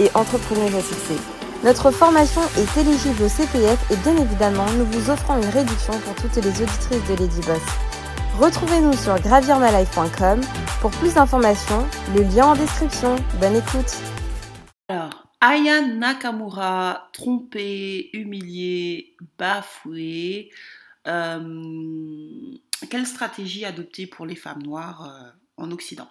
et entrepreneuse à succès. Notre formation est éligible au CPF et bien évidemment, nous vous offrons une réduction pour toutes les auditrices de Lady Boss. Retrouvez-nous sur gravirmalife.com pour plus d'informations, le lien en description. Bonne écoute. Alors, Aya Nakamura, trompée, humiliée, bafouée. Euh, quelle stratégie adopter pour les femmes noires euh, en Occident?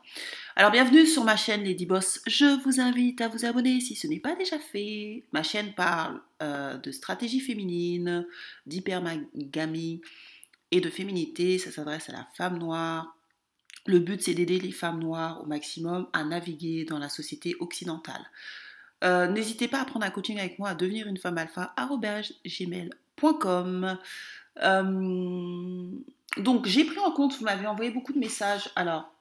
Alors bienvenue sur ma chaîne Lady Boss. Je vous invite à vous abonner si ce n'est pas déjà fait. Ma chaîne parle euh, de stratégie féminine, d'hypergamie et de féminité. Ça s'adresse à la femme noire. Le but c'est d'aider les femmes noires au maximum à naviguer dans la société occidentale. Euh, n'hésitez pas à prendre un coaching avec moi à devenir une femme alpha gmail.com. Euh, donc j'ai pris en compte, vous m'avez envoyé beaucoup de messages. Alors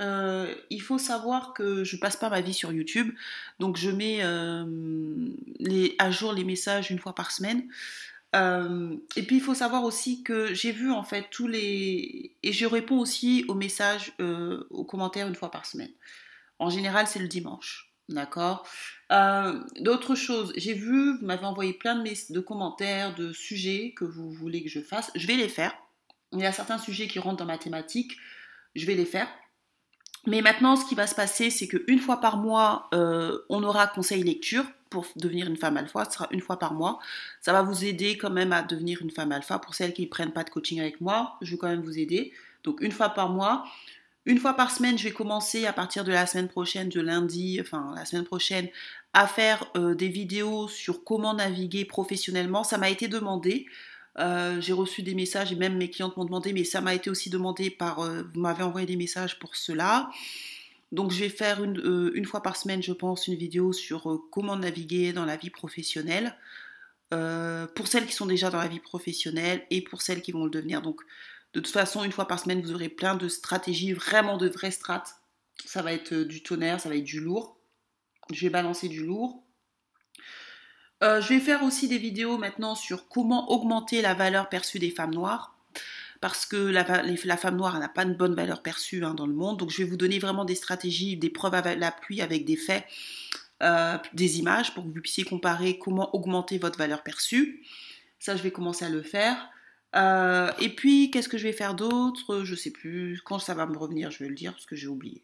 euh, il faut savoir que je passe pas ma vie sur YouTube, donc je mets euh, à jour les messages une fois par semaine. Euh, et puis il faut savoir aussi que j'ai vu en fait tous les et je réponds aussi aux messages, aux commentaires une fois par semaine. En général, c'est le dimanche, d'accord? D'autres choses, j'ai vu, vous m'avez envoyé plein de commentaires, de sujets que vous voulez que je fasse. Je vais les faire. Il y a certains sujets qui rentrent dans ma thématique, je vais les faire. Mais maintenant, ce qui va se passer, c'est qu'une fois par mois, euh, on aura conseil lecture pour devenir une femme alpha. Ce sera une fois par mois. Ça va vous aider quand même à devenir une femme alpha. Pour celles qui ne prennent pas de coaching avec moi, je vais quand même vous aider. Donc une fois par mois. Une fois par semaine, je vais commencer à partir de la semaine prochaine, de lundi, enfin la semaine prochaine, à faire euh, des vidéos sur comment naviguer professionnellement. Ça m'a été demandé. Euh, j'ai reçu des messages et même mes clientes m'ont demandé, mais ça m'a été aussi demandé par, euh, vous m'avez envoyé des messages pour cela. Donc je vais faire une, euh, une, fois par semaine, je pense, une vidéo sur comment naviguer dans la vie professionnelle. pour celles qui sont déjà dans la vie professionnelle et pour celles qui vont le devenir. Donc de toute façon, une fois par semaine, vous aurez plein de stratégies, vraiment de vraies strates. Ça va être du tonnerre, ça va être du lourd. Je vais balancer du lourd. Euh, je vais faire aussi des vidéos maintenant sur comment augmenter la valeur perçue des femmes noires. Parce que la, femme noire n'a pas une bonne valeur perçue hein, dans le monde. Donc je vais vous donner vraiment des stratégies, des preuves à l'appui avec des faits, euh, des images pour que vous puissiez comparer comment augmenter votre valeur perçue. Ça, je vais commencer à le faire. Euh, et puis, qu'est-ce que je vais faire d'autre? Je sais plus. Quand ça va me revenir, je vais le dire parce que j'ai oublié.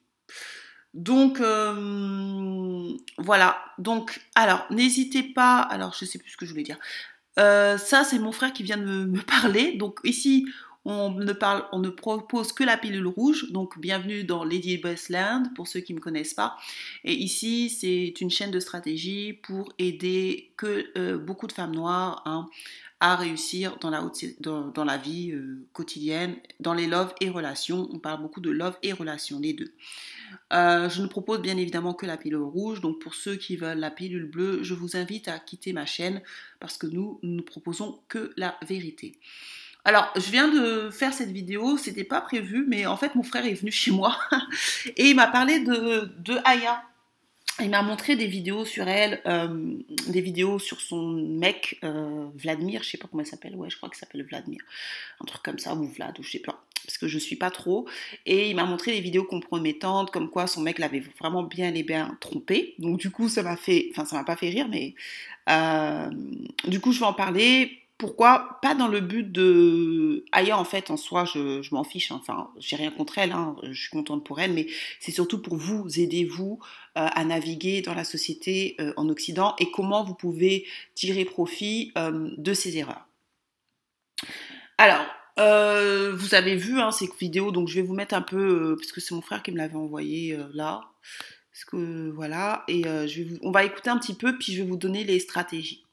Donc euh, voilà. Donc alors n'hésitez pas. Alors je sais plus ce que je voulais dire. Euh, ça c'est mon frère qui vient de me, parler. Donc ici on ne parle, on ne propose que la pilule rouge. Donc bienvenue dans Lady Land pour ceux qui ne me connaissent pas. Et ici c'est une chaîne de stratégie pour aider que euh, beaucoup de femmes noires hein, à réussir dans la, dans, la vie quotidienne, dans les love et relations. On parle beaucoup de love et relations, les deux. Euh, je ne propose bien évidemment que la pilule rouge, donc pour ceux qui veulent la pilule bleue, je vous invite à quitter ma chaîne parce que nous, nous ne proposons que la vérité. Alors, je viens de faire cette vidéo, c'était pas prévu, mais en fait, mon frère est venu chez moi et il m'a parlé de, de Aya. Il m'a montré des vidéos sur elle, euh, des vidéos sur son mec, euh, Vladimir, je sais pas comment il s'appelle, ouais, je crois qu'il s'appelle Vladimir, un truc comme ça, ou Vlad, ou je sais pas parce que je suis pas trop. Et il m'a montré des vidéos compromettantes, comme quoi son mec l'avait vraiment bien et bien trompé. Donc du coup, ça m'a fait, enfin ça m'a pas fait rire, mais euh, du coup, je vais en parler. Pourquoi? Pas dans le but de Aya en fait en soi, je, m'en fiche. Hein. Enfin, j'ai rien contre elle, hein. je suis contente pour elle, mais c'est surtout pour vous aider vous euh, à naviguer dans la société euh, en Occident et comment vous pouvez tirer profit de ces erreurs. Alors, euh, vous avez vu hein, ces vidéos, donc je vais vous mettre un peu, euh, parce que c'est mon frère qui me l'avait envoyé euh, là. Parce que voilà, et je vais on va écouter un petit peu, puis je vais vous donner les stratégies.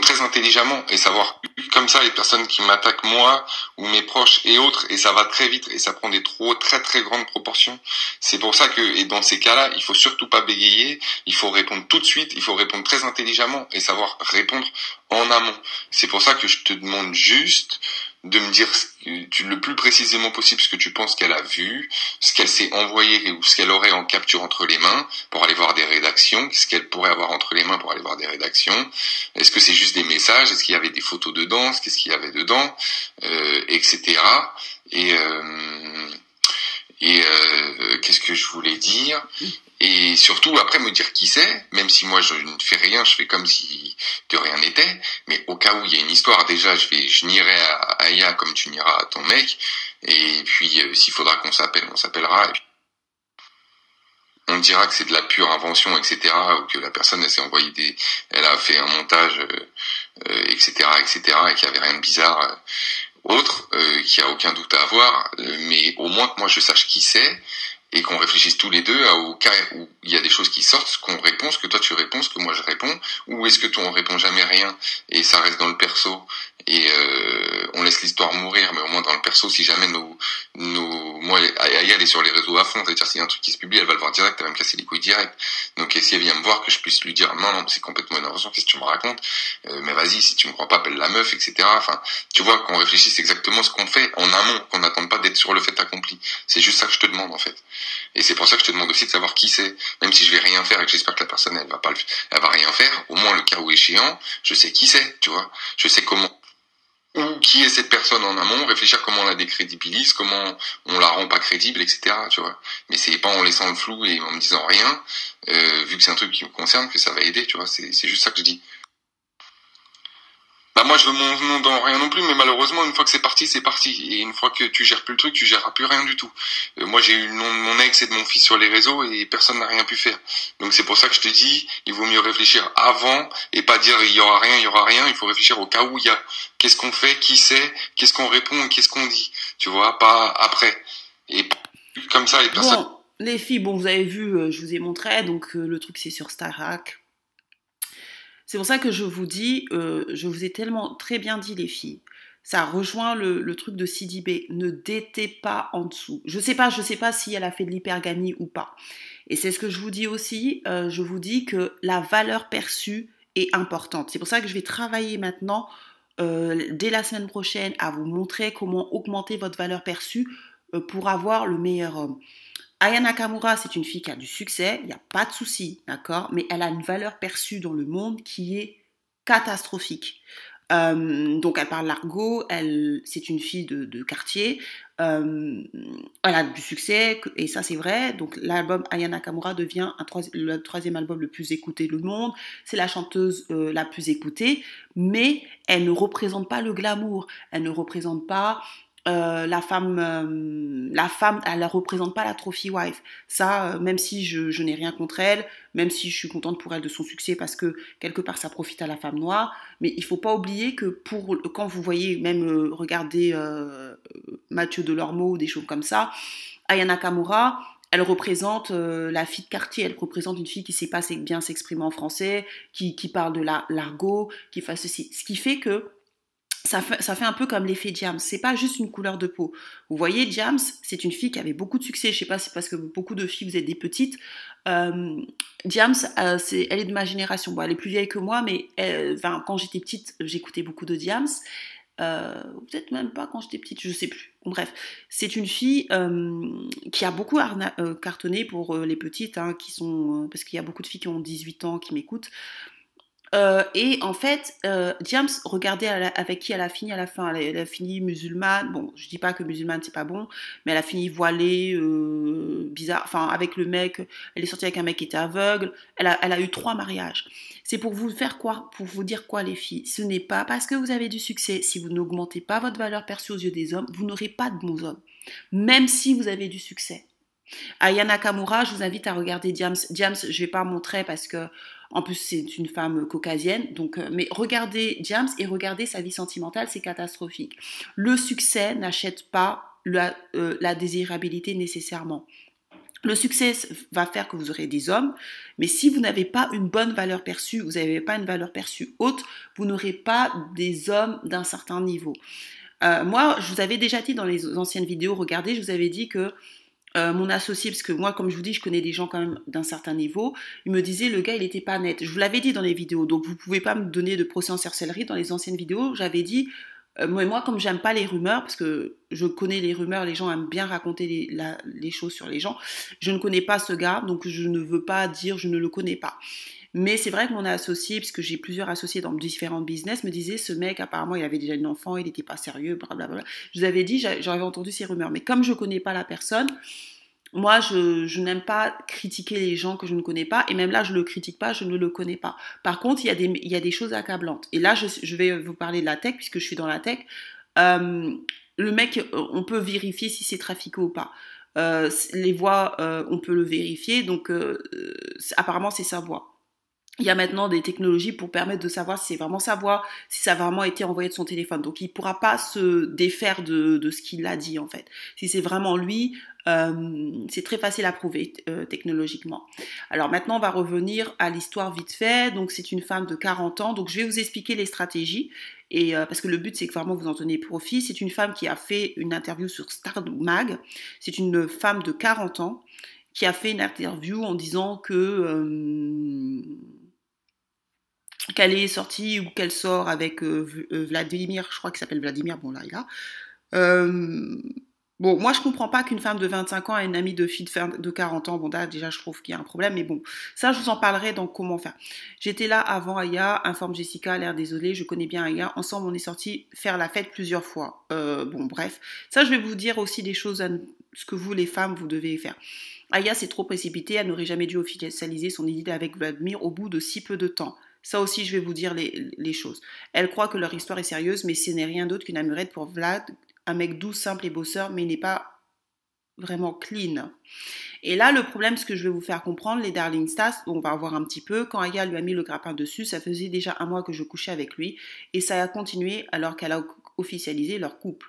Très intelligemment et savoir comme ça les personnes qui m'attaquent moi ou mes proches et autres et ça va très vite et ça prend des trop très très grandes proportions. C'est pour ça que et dans ces cas-là, il faut surtout pas bégayer, il faut répondre tout de suite, il faut répondre très intelligemment et savoir répondre en amont. C'est pour ça que je te demande juste de me dire le plus précisément possible ce que tu penses qu'elle a vu, ce qu'elle s'est envoyé ou ce qu'elle aurait en capture entre les mains pour aller voir des rédactions, ce qu'elle pourrait avoir entre les mains pour aller voir des rédactions. Est-ce que c'est juste des messages Est-ce qu'il y avait des photos dedans Qu'est-ce qu'il y avait dedans euh, Etc. Et euh, et euh, qu'est-ce que je voulais dire? Et surtout après me dire qui c'est, même si moi je ne fais rien, je fais comme si de rien n'était, mais au cas où il y a une histoire, déjà je vais, je nierai à Aya comme tu nieras à ton mec, et puis euh, s'il faudra qu'on s'appelle, on s'appellera, on dira que c'est de la pure invention, etc., ou que la personne elle s'est envoyée des, elle a fait un montage, euh, etc., euh, etc., et qu'il n'y avait rien de bizarre. Euh, autre, euh, qui a aucun doute à avoir, mais au moins que moi je sache qui c'est, et qu'on réfléchisse tous les deux au cas où il y a des choses qui sortent, qu'on répond, ce que toi tu réponds, ce que moi je réponds, ou est-ce que toi on répond jamais rien et ça reste dans le perso et euh, on laisse l'histoire mourir, mais au moins dans le perso, si jamais nos, nos moi, Aya elle est sur les réseaux à fond, c'est-à-dire s'il y a un truc qui se publie, elle va le voir direct, elle va me casser les couilles direct. Donc si elle vient me voir, que je puisse lui dire non, non, c'est complètement une invention, qu'est-ce que tu me racontes? Euh, Mais vas-y, si tu me crois pas, appelle la meuf, etc. Enfin, tu vois, qu'on réfléchisse exactement ce qu'on fait en amont, qu'on n'attende pas d'être sur le fait accompli. C'est juste ça que je te demande en fait. Et c'est pour ça que je te demande aussi de savoir qui c'est, même si je vais rien faire et que j'espère que la personne elle va pas, le, elle va rien faire. Au moins le cas où échéant, je sais qui c'est, tu vois. Je sais comment qui cette personne en amont, réfléchir comment on la décrédibilise, comment on la rend pas crédible, etc. Tu vois. Mais c'est pas en laissant le flou et en me disant rien, euh, vu que c'est un truc qui me concerne, que ça va aider, tu vois. C'est juste ça que je dis. Bah moi je veux mon nom dans rien non plus, mais malheureusement une fois que c'est parti, c'est parti. Et une fois que tu gères plus le truc, tu géreras plus rien du tout. Euh, moi j'ai eu le nom de mon ex et de mon fils sur les réseaux et personne n'a rien pu faire. Donc c'est pour ça que je te dis, il vaut mieux réfléchir avant et pas dire il y aura rien, il y aura rien. Il faut réfléchir au cas où il y a. Qu'est-ce qu'on fait, qui c'est, qu'est-ce qu'on répond, qu'est-ce qu'on dit. Tu vois, pas après. Et comme ça les personnes. Bon, les filles, bon vous avez vu, euh, je vous ai montré, donc euh, le truc c'est sur Starhack c'est pour ça que je vous dis, euh, je vous ai tellement très bien dit les filles. Ça rejoint le, truc de CDB. Ne détez pas en dessous. Je sais pas, je sais pas si elle a fait de l'hypergamie ou pas. Et c'est ce que je vous dis aussi. Euh, je vous dis que la valeur perçue est importante. C'est pour ça que je vais travailler maintenant euh, dès la semaine prochaine à vous montrer comment augmenter votre valeur perçue pour avoir le meilleur homme. Aya Nakamura, c'est une fille qui a du succès, il n'y a pas de souci, d'accord Mais elle a une valeur perçue dans le monde qui est catastrophique. Euh, donc elle parle l'argot, c'est une fille de, quartier, euh, elle a du succès et ça c'est vrai. Donc l'album Aya Nakamura devient le troisième album le plus écouté du monde. C'est la chanteuse euh, la plus écoutée, mais elle ne représente pas le glamour, elle ne représente pas euh, la femme, euh, la femme, elle ne représente pas la trophy wife. Ça, euh, même si je, n'ai rien contre elle, même si je suis contente pour elle de son succès parce que quelque part ça profite à la femme noire, mais il faut pas oublier que pour quand vous voyez même regarder Mathieu Delormeau ou des choses comme ça, Ayana Kamura, elle représente la fille de quartier, elle représente une fille qui sait pas bien s'exprimer en français, qui, qui parle de l'argot, qui fait ceci. Ce qui fait que ça fait, un peu comme l'effet Diams. C'est pas juste une couleur de peau. Vous voyez, Diams, c'est une fille qui avait beaucoup de succès. Je sais pas si c'est parce que beaucoup de filles, vous êtes des petites. Euh, Diams, euh, elle est de ma génération. Bon, elle est plus vieille que moi, mais quand j'étais petite, j'écoutais beaucoup de Diams. Euh, peut-être même pas quand j'étais petite, je sais plus. bref, c'est une fille qui a beaucoup cartonné pour les petites, hein, qui sont parce qu'il y a beaucoup de filles qui ont 18 ans qui m'écoutent. Euh, et en fait, euh, regardez avec qui elle a fini à la fin. Elle, a fini musulmane. Bon, je dis pas que musulmane c'est pas bon, mais elle a fini voilée, euh, bizarre. Enfin, avec le mec, elle est sortie avec un mec qui était aveugle. Elle a, elle a eu trois mariages. C'est pour vous faire quoi Pour vous dire quoi, les filles Ce n'est pas parce que vous avez du succès. Si vous n'augmentez pas votre valeur perçue aux yeux des hommes, vous n'aurez pas de bons hommes, même si vous avez du succès. Ayana Kamura, je vous invite à regarder James. James, je vais pas montrer parce que en plus, c'est une femme caucasienne. Donc, euh, mais regardez James et regardez sa vie sentimentale, c'est catastrophique. Le succès n'achète pas la, euh, désirabilité nécessairement. Le succès va faire que vous aurez des hommes, mais si vous n'avez pas une bonne valeur perçue, vous n'avez pas une valeur perçue haute, vous n'aurez pas des hommes d'un certain niveau. Euh, moi, je vous avais déjà dit dans les anciennes vidéos, regardez, je vous avais dit que euh, mon associé, parce que moi, comme je vous dis, je connais des gens quand même d'un certain niveau, il me disait le gars, il n'était pas net. Je vous l'avais dit dans les vidéos, donc vous ne pouvez pas me donner de procès en sorcellerie. Dans les anciennes vidéos, j'avais dit, euh, moi, moi, comme j'aime pas les rumeurs, parce que je connais les rumeurs, les gens aiment bien raconter les, les choses sur les gens, je ne connais pas ce gars, donc je ne veux pas dire je ne le connais pas. Mais c'est vrai que mon associé, puisque j'ai plusieurs associés dans différents business, me disait ce mec, apparemment, il avait déjà une enfant, il n'était pas sérieux, blablabla. Je vous avais dit, j'avais entendu ces rumeurs. Mais comme je ne connais pas la personne, moi, je, n'aime pas critiquer les gens que je ne connais pas, et même là, je ne le critique pas, je ne le connais pas. Par contre, il y a des, choses accablantes. Et là, je, vais vous parler de la tech, puisque je suis dans la tech. Euh, le mec, on peut vérifier si c'est trafiqué ou pas. Euh, les voix, euh, on peut le vérifier, donc apparemment, c'est sa voix il y a maintenant des technologies pour permettre de savoir si c'est vraiment sa voix, si ça a vraiment été envoyé de son téléphone. Donc il ne pourra pas se défaire de, de ce qu'il a dit en fait. Si c'est vraiment lui, euh, c'est très facile à prouver euh, technologiquement. Alors maintenant on va revenir à l'histoire vite fait. Donc c'est une femme de 40 ans. Donc je vais vous expliquer les stratégies. Et euh, parce que le but c'est que vraiment vous en tenez profit. C'est une femme qui a fait une interview sur Star Mag. C'est une femme de 40 ans qui a fait une interview en disant que qu'elle est sortie ou qu'elle sort avec euh, euh, Vladimir, je crois qu'il s'appelle Vladimir, bon là il a. Euh, bon, moi je comprends pas qu'une femme de 25 ans ait une amie de fille de 40 ans. Bon, là déjà je trouve qu'il y a un problème, mais bon, ça je vous en parlerai dans comment faire. J'étais là avant Aya, informe Jessica, l'air désolée, je connais bien Aya. Ensemble on est sorti faire la fête plusieurs fois. bon, bref, ça je vais vous dire aussi des choses, ce que vous les femmes vous devez faire. Aya s'est trop précipitée, elle n'aurait jamais dû officialiser son idée avec Vladimir au bout de si peu de temps. Ça aussi, je vais vous dire les, choses. Elle croit que leur histoire est sérieuse, mais ce n'est rien d'autre qu'une amurette pour Vlad, un mec doux, simple et bosseur, mais il n'est pas vraiment clean. Et là, le problème, ce que je vais vous faire comprendre, les Darling Stars, on va voir un petit peu, quand Aya lui a mis le grappin dessus, ça faisait déjà un mois que je couchais avec lui, et ça a continué alors qu'elle a officialisé leur couple.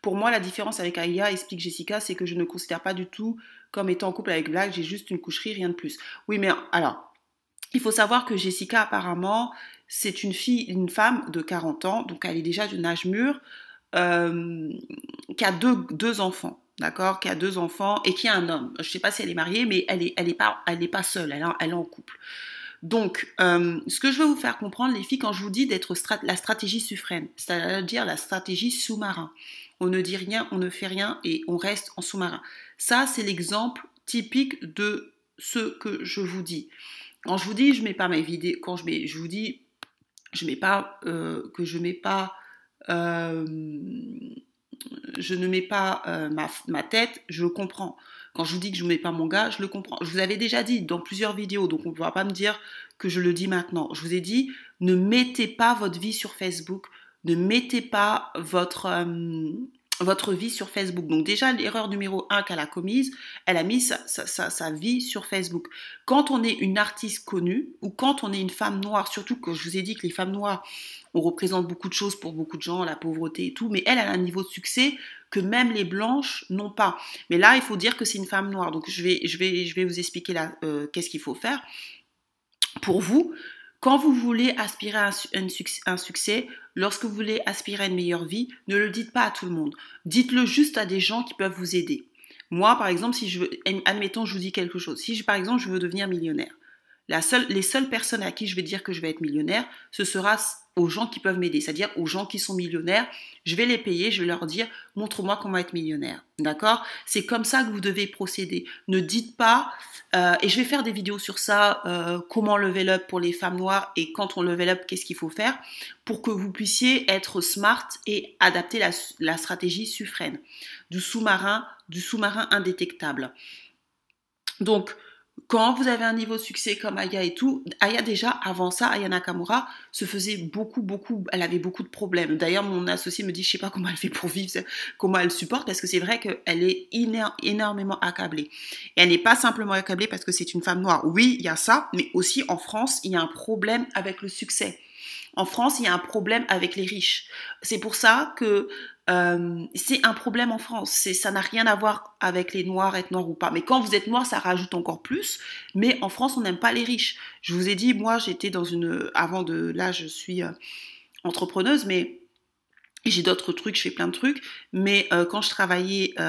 Pour moi, la différence avec Aya, explique Jessica, c'est que je ne considère pas du tout comme étant en couple avec Black, j'ai juste une coucherie, rien de plus. Oui, mais alors, il faut savoir que Jessica, apparemment, c'est une fille, une femme de 40 ans, donc elle est déjà d'un âge mûr, euh, qui a deux, enfants, d'accord, qui a deux enfants et qui a un homme. Je ne sais pas si elle est mariée, mais elle n'est pas, pas seule, elle, est en couple. Donc, euh, ce que je veux vous faire comprendre, les filles, quand je vous dis d'être la stratégie suffrène, c'est-à-dire la stratégie sous-marin on ne dit rien, on ne fait rien et on reste en sous-marin. Ça, c'est l'exemple typique de ce que je vous dis. Quand je vous dis, je mets pas mes vidéos, quand je vous dis, je mets pas euh, que je mets pas, euh, je ne mets pas euh, ma, ma, tête, je le comprends. Quand je vous dis que je ne mets pas mon gars, je le comprends. Je vous avais déjà dit dans plusieurs vidéos, donc on ne pourra pas me dire que je le dis maintenant. Je vous ai dit, ne mettez pas votre vie sur Facebook, ne mettez pas votre, euh, votre vie sur Facebook. Donc déjà, l'erreur numéro un qu'elle a commise, elle a mis sa, vie sur Facebook. Quand on est une artiste connue, ou quand on est une femme noire, surtout que je vous ai dit que les femmes noires, on représente beaucoup de choses pour beaucoup de gens, la pauvreté et tout, mais elle, a un niveau de succès que même les blanches n'ont pas. Mais là, il faut dire que c'est une femme noire. Donc je vais vous expliquer là, euh, qu'est-ce qu'il faut faire pour vous. Quand vous voulez aspirer à un, succès, lorsque vous voulez aspirer à une meilleure vie, ne le dites pas à tout le monde. Dites-le juste à des gens qui peuvent vous aider. Moi, par exemple, si je veux, admettons, je vous dis quelque chose. Si, par exemple, je veux devenir millionnaire, les seules personnes à qui je vais dire que je vais être millionnaire, ce sera aux gens qui peuvent m'aider, c'est-à-dire aux gens qui sont millionnaires. Je vais les payer, je vais leur dire montre-moi comment être millionnaire. D'accord? C'est comme ça que vous devez procéder. Ne dites pas, euh, et je vais faire des vidéos sur ça, euh, comment level up pour les femmes noires et quand on level up, qu'est-ce qu'il faut faire pour que vous puissiez être smart et adapter la, la stratégie suffrène du sous-marin, du sous-marin indétectable. Donc, quand vous avez un niveau de succès comme Aya et tout, Aya déjà, avant ça, Aya Nakamura se faisait beaucoup, beaucoup, elle avait beaucoup de problèmes. D'ailleurs, mon associé me dit, je sais pas comment elle fait pour vivre, comment elle supporte, parce que c'est vrai qu'elle est énormément accablée. Et elle n'est pas simplement accablée parce que c'est une femme noire. Oui, il y a ça, mais aussi en France, il y a un problème avec le succès. En France, il y a un problème avec les riches. C'est pour ça que euh, c'est un problème en France. Ça n'a rien à voir avec les noirs, être noir ou pas. Mais quand vous êtes noir, ça rajoute encore plus. Mais en France, on n'aime pas les riches. Je vous ai dit, moi, j'étais dans une. Avant de. Là, je suis euh, entrepreneuse, mais. J'ai d'autres trucs, je fais plein de trucs, mais euh, quand je travaillais, quand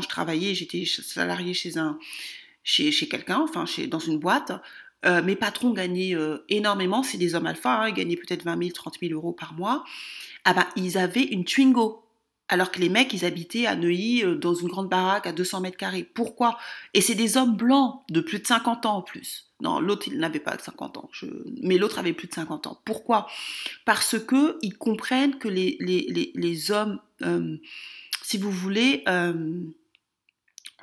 je travaillais, j'étais salariée chez un, chez quelqu'un, enfin chez, dans une boîte. Mes patrons gagnaient énormément, c'est des hommes alpha, hein, ils gagnaient peut-être 20 000, 30 000 euros par mois ah bah, ils avaient une Twingo. Alors que les mecs, ils habitaient à Neuilly euh, dans une grande baraque à 200 mètres carrés. Pourquoi? Et c'est des hommes blancs de plus de 50 ans en plus. Non, l'autre, il n'avait pas 50 ans, mais l'autre avait plus de 50 ans. Pourquoi? Parce que ils comprennent que les, les, les, hommes, euh, si vous voulez,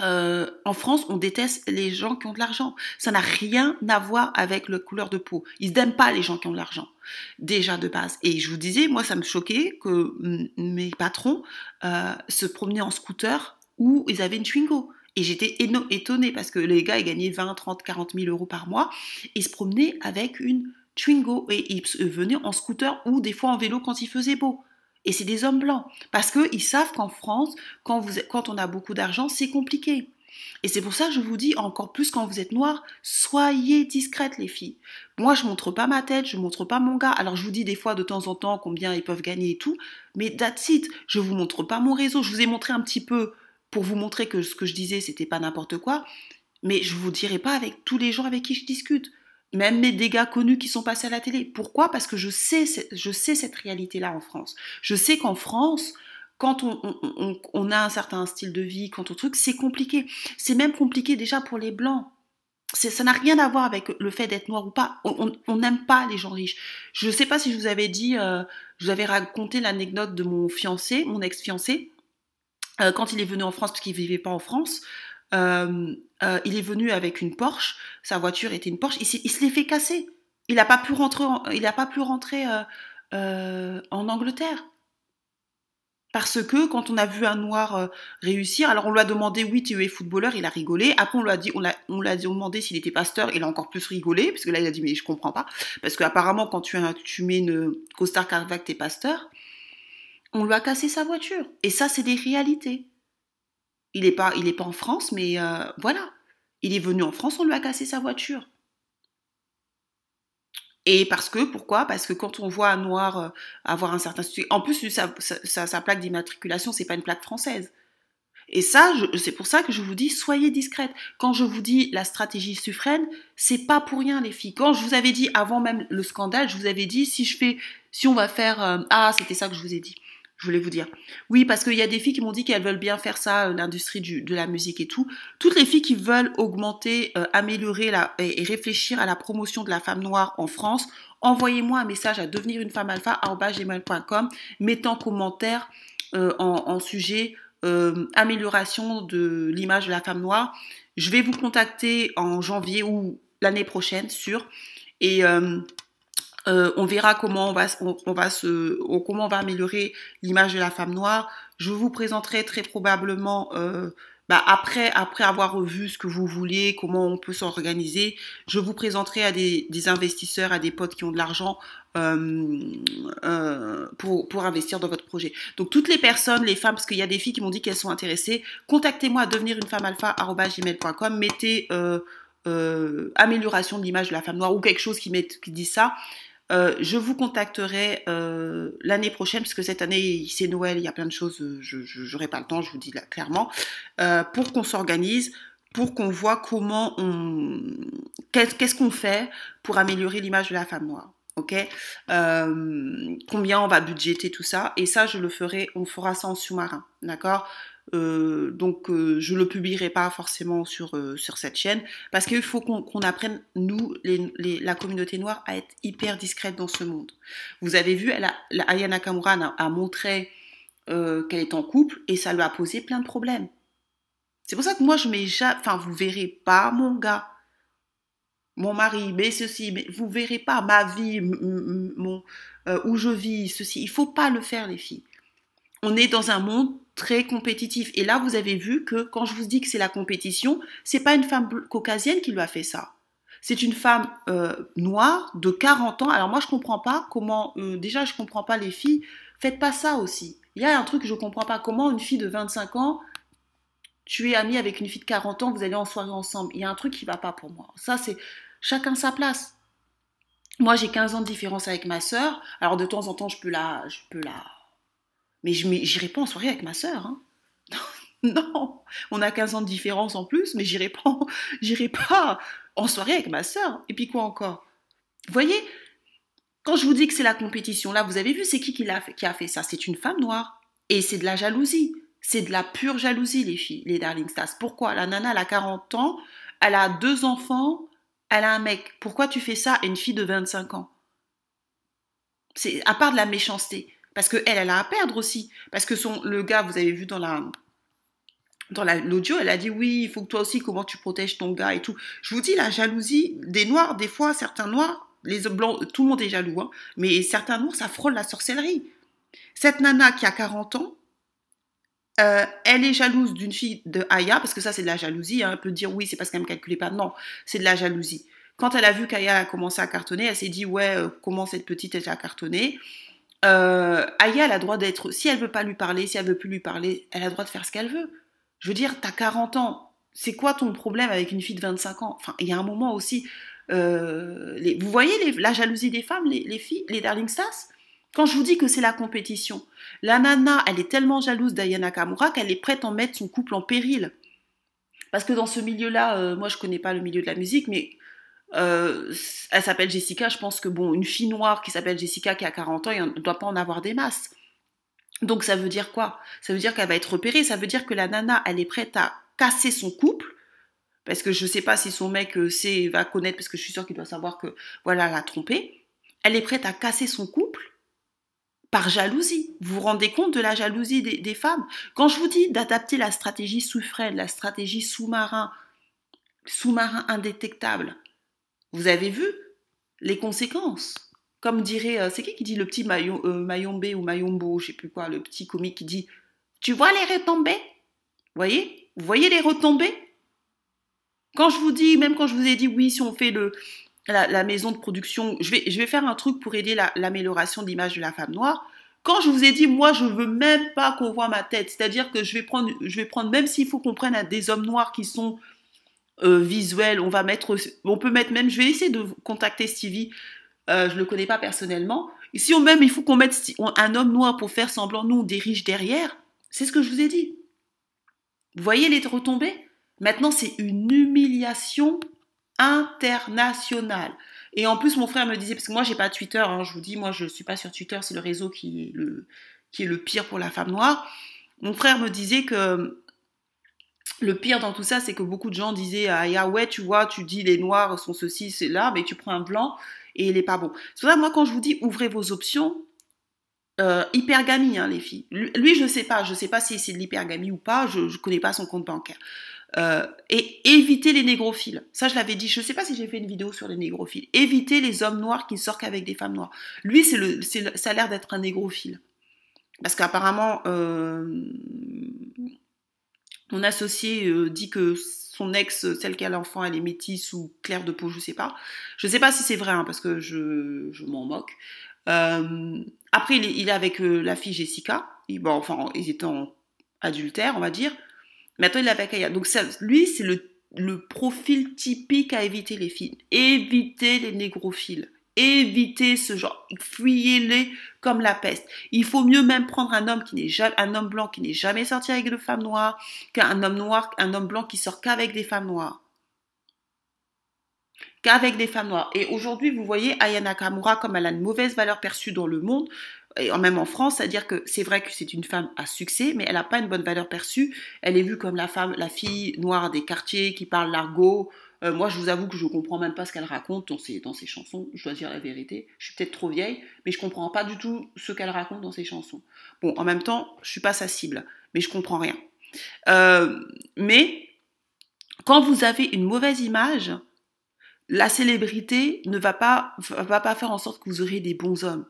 euh, en France, on déteste les gens qui ont de l'argent. Ça n'a rien à voir avec la couleur de peau. Ils n'aiment pas les gens qui ont de l'argent, déjà de base. Et je vous disais, moi, ça me choquait que mes patrons euh, se promenaient en scooter où ils avaient une Twingo. Et j'étais étonnée parce que les gars, ils gagnaient 20, 30, 40 000 euros par mois. Ils se promenaient avec une Twingo et ils venaient en scooter ou des fois en vélo quand il faisait beau. Et c'est des hommes blancs. Parce qu'ils savent qu'en France, quand, vous, quand on a beaucoup d'argent, c'est compliqué. Et c'est pour ça que je vous dis, encore plus quand vous êtes noir, soyez discrètes les filles. Moi, je montre pas ma tête, je montre pas mon gars. Alors, je vous dis des fois de temps en temps combien ils peuvent gagner et tout, mais that's it. Je vous montre pas mon réseau. Je vous ai montré un petit peu pour vous montrer que ce que je disais, c'était pas n'importe quoi, mais je vous dirai pas avec tous les gens avec qui je discute même mes dégâts connus qui sont passés à la télé. Pourquoi? Parce que je sais, je sais cette réalité-là en France. Je sais qu'en France, quand on, a un certain style de vie, quand on truc, c'est compliqué. C'est même compliqué déjà pour les blancs. Ça n'a rien à voir avec le fait d'être noir ou pas. On n'aime pas les gens riches. Je ne sais pas si je vous avais dit, euh, je vous avais raconté l'anecdote de mon fiancé, mon ex-fiancé, euh, quand il est venu en France parce qu'il vivait pas en France. Euh, euh, il est venu avec une Porsche, sa voiture était une Porsche, il, se l'est fait casser. Il n'a pas pu rentrer, en, il a pas pu rentrer euh, en Angleterre. Parce que quand on a vu un noir réussir, alors on lui a demandé oui tu es footballeur, il a rigolé. Après on lui a dit, on l'a, on demandé s'il était pasteur, il a encore plus rigolé parce que là il a dit mais je comprends pas parce qu'apparemment quand tu, tu mets une costard carvac t'es pasteur. On lui a cassé sa voiture et ça c'est des réalités. Il n'est pas, il pas en France, mais euh, voilà. Il est venu en France, on lui a cassé sa voiture. Et parce que, pourquoi? Parce que quand on voit un noir euh, avoir un certain en plus, sa, plaque d'immatriculation, c'est pas une plaque française. Et ça, c'est pour ça que je vous dis, soyez discrète. Quand je vous dis la stratégie suffrène, c'est pas pour rien, les filles. Quand je vous avais dit, avant même le scandale, je vous avais dit, si je fais, si on va faire, euh, ah, c'était ça que je vous ai dit je voulais vous dire. Oui, parce qu'il y a des filles qui m'ont dit qu'elles veulent bien faire ça, euh, l'industrie de la musique et tout. Toutes les filles qui veulent augmenter, euh, améliorer et, réfléchir à la promotion de la femme noire en France, envoyez-moi un message à devenir une femme alpha mettez en commentaire euh, en, sujet amélioration de l'image de la femme noire. Je vais vous contacter en janvier ou l'année prochaine, sûr. Et euh, on verra comment on va, se, comment on va améliorer l'image de la femme noire. Je vous présenterai très probablement euh, bah, après, avoir revu ce que vous vouliez, comment on peut s'organiser, je vous présenterai à des, investisseurs, à des potes qui ont de l'argent euh, pour, investir dans votre projet. Donc toutes les personnes, les femmes, parce qu'il y a des filles qui m'ont dit qu'elles sont intéressées, contactez-moi à devenir une femme mettez amélioration de l'image de la femme noire ou quelque chose qui dit ça. Euh, je vous contacterai euh, l'année prochaine, parce que cette année, c'est Noël, il y a plein de choses, euh, je n'aurai pas le temps, je vous dis clairement, pour qu'on s'organise, pour qu'on voit comment on... Qu'est-ce qu'on fait pour améliorer l'image de la femme noire ok? Combien on va budgéter tout ça? Et ça, je le ferai, on fera ça en sous-marin, d'accord? Euh, donc euh, je le publierai pas forcément sur, euh, sur cette chaîne parce qu'il faut qu'on apprenne, nous, la communauté noire, à être hyper discrète dans ce monde. Vous avez vu, elle a, Ayana Nakamura a, montré qu'elle est en couple et ça lui a posé plein de problèmes. C'est pour ça que moi je mets jamais, enfin vous verrez pas mon gars, mon mari, mais ceci, mais vous verrez pas ma vie, où je vis, ceci. Il faut pas le faire les filles. On est dans un monde très compétitif. Et là, vous avez vu que quand je vous dis que c'est la compétition, c'est pas une femme caucasienne qui lui a fait ça. C'est une femme euh, noire de 40 ans. Alors moi, je comprends pas comment. Euh, déjà, je comprends pas les filles. Faites pas ça aussi. Il y a un truc que je comprends pas. Comment une fille de 25 ans, tu es amie avec une fille de 40 ans, vous allez en soirée ensemble. Il y a un truc qui va pas pour moi. Ça, c'est chacun sa place. Moi, j'ai 15 ans de différence avec ma sœur. Alors, de temps en temps, je peux la. Je peux la... Mais je n'irai pas en soirée avec ma sœur. Hein. non, on a 15 ans de différence en plus, mais j'irai pas, j'irai pas en soirée avec ma sœur. Et puis quoi encore? Voyez, quand je vous dis que c'est la compétition, là, vous avez vu, c'est qui qui, a fait, ça? C'est une femme noire. Et c'est de la jalousie. C'est de la pure jalousie, les filles, les Darling Stars. Pourquoi? La nana, elle a 40 ans, elle a deux enfants, elle a un mec. Pourquoi tu fais ça à une fille de 25 ans? C'est à part de la méchanceté. Parce que elle, elle a à perdre aussi. Parce que son, le gars, vous avez vu dans la dans l'audio, elle a dit oui, il faut que toi aussi, comment tu protèges ton gars et tout. Je vous dis, la jalousie des noirs, des fois, certains noirs, les blancs, tout le monde est jaloux, hein, mais certains noirs, ça frôle la sorcellerie. Cette nana qui a 40 ans, euh, elle est jalouse d'une fille de Aya, parce que ça c'est de la jalousie, hein, elle peut dire oui, c'est parce qu'elle ne me calculait pas, non, c'est de la jalousie. Quand elle a vu qu'Aya a commencé à cartonner, elle s'est dit ouais, euh, comment cette petite elle a cartonné? Euh, Aya, elle a droit d'être, si elle veut pas lui parler, si elle veut plus lui parler, elle a droit de faire ce qu'elle veut. Je veux dire, t'as 40 ans, c'est quoi ton problème avec une fille de 25 ans? Enfin, il y a un moment aussi, euh, vous voyez la jalousie des femmes, les, filles, les darling stars Quand je vous dis que c'est la compétition, la nana, elle est tellement jalouse d'Ayana Kamura qu'elle est prête à mettre son couple en péril. Parce que dans ce milieu-là, euh, moi je connais pas le milieu de la musique, mais euh, elle s'appelle Jessica. Je pense que bon, une fille noire qui s'appelle Jessica qui a 40 ans, il ne doit pas en avoir des masses. Donc ça veut dire quoi? Ça veut dire qu'elle va être repérée. Ça veut dire que la nana, elle est prête à casser son couple parce que je ne sais pas si son mec euh, sait, va connaître, parce que je suis sûre qu'il doit savoir que, voilà, elle a trompé. Elle est prête à casser son couple par jalousie. Vous vous rendez compte de la jalousie des, femmes? Quand je vous dis d'adapter la stratégie sous la stratégie sous-marin, sous-marin indétectable, vous avez vu les conséquences. Comme dirait, euh, c'est qui qui dit le petit euh, Mayombe ou Mayombo, je sais plus quoi, le petit comique qui dit, tu vois les retombées? Vous voyez? Vous voyez les retombées? Quand je vous dis, même quand je vous ai dit oui, si on fait la, maison de production, je vais, je vais faire un truc pour aider l'amélioration d'image de la femme noire. Quand je vous ai dit, moi, je veux même pas qu'on voit ma tête, c'est-à-dire que je vais prendre, je vais prendre, même s'il faut qu'on prenne des hommes noirs qui sont euh, visuels, on va mettre, on peut mettre même, je vais essayer de contacter Stevie, euh, je le connais pas personnellement. si on même, il faut qu'on mette un homme noir pour faire semblant, nous, des riches derrière. C'est ce que je vous ai dit. Vous voyez les retombées? Maintenant, c'est une humiliation internationale. Et en plus, mon frère me disait, parce que moi, j'ai pas Twitter, hein, je vous dis, moi, je suis pas sur Twitter, c'est le réseau qui est le, qui est le pire pour la femme noire. Mon frère me disait que le pire dans tout ça, c'est que beaucoup de gens disaient, ah ouais, tu vois, tu dis les noirs sont ceci, c'est là, mais tu prends un blanc et il est pas bon. C'est ça, moi, quand je vous dis, ouvrez vos options, euh, hypergamie, hein, les filles. Lui, je sais pas, je sais pas si c'est de l'hypergamie ou pas, je, je connais pas son compte bancaire. Euh, et éviter les négrophiles. Ça, je l'avais dit. Je ne sais pas si j'ai fait une vidéo sur les négrophiles. Éviter les hommes noirs qui ne sortent qu'avec des femmes noires. Lui, c'est le, ça a l'air d'être un négrophile. Parce qu'apparemment, euh, mon associé euh, dit que son ex, celle qui a l'enfant, elle est métisse ou claire de peau, je ne sais pas. Je ne sais pas si c'est vrai, hein, parce que je, m'en moque. après, il est, avec la fille Jessica. bon, enfin, ils étaient en adultère, on va dire. Maintenant, il est avec Aya. Donc, ça, lui, c'est le, le, profil typique à éviter les filles. Évitez les négrophiles. Évitez ce genre. Fuyez-les comme la peste. Il faut mieux même prendre un homme qui n'est jamais, un homme blanc qui n'est jamais sorti avec de femmes noires qu'un homme noir, un homme blanc qui sort qu'avec des femmes noires qu'avec des femmes noires. Et aujourd'hui, vous voyez Ayana Kamura comme elle a une mauvaise valeur perçue dans le monde, et même en France, c'est-à-dire que c'est vrai que c'est une femme à succès, mais elle n'a pas une bonne valeur perçue. Elle est vue comme la femme, la fille noire des quartiers qui parle l'argot. Euh, moi, je vous avoue que je ne comprends même pas ce qu'elle raconte dans ses, chansons. Je dois la vérité. Je suis peut-être trop vieille, mais je comprends pas du tout ce qu'elle raconte dans ses chansons. Bon, en même temps, je suis pas sa cible, mais je comprends rien. Euh, mais quand vous avez une mauvaise image, la célébrité ne va pas, va pas faire en sorte que vous aurez des bons hommes.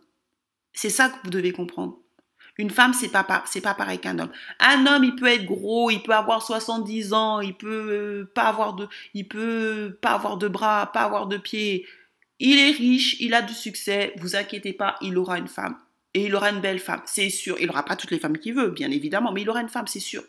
C'est ça que vous devez comprendre. Une femme, c'est pas, c'est pas pareil qu'un homme. Un homme, il peut être gros, il peut avoir 70 ans, il peut pas avoir de, il peut pas avoir de bras, pas avoir de pieds. Il est riche, il a du succès, vous inquiétez pas, il aura une femme. et il aura une belle femme, c'est sûr. Il n'aura pas toutes les femmes qu'il veut, bien évidemment, mais il aura une femme, c'est sûr.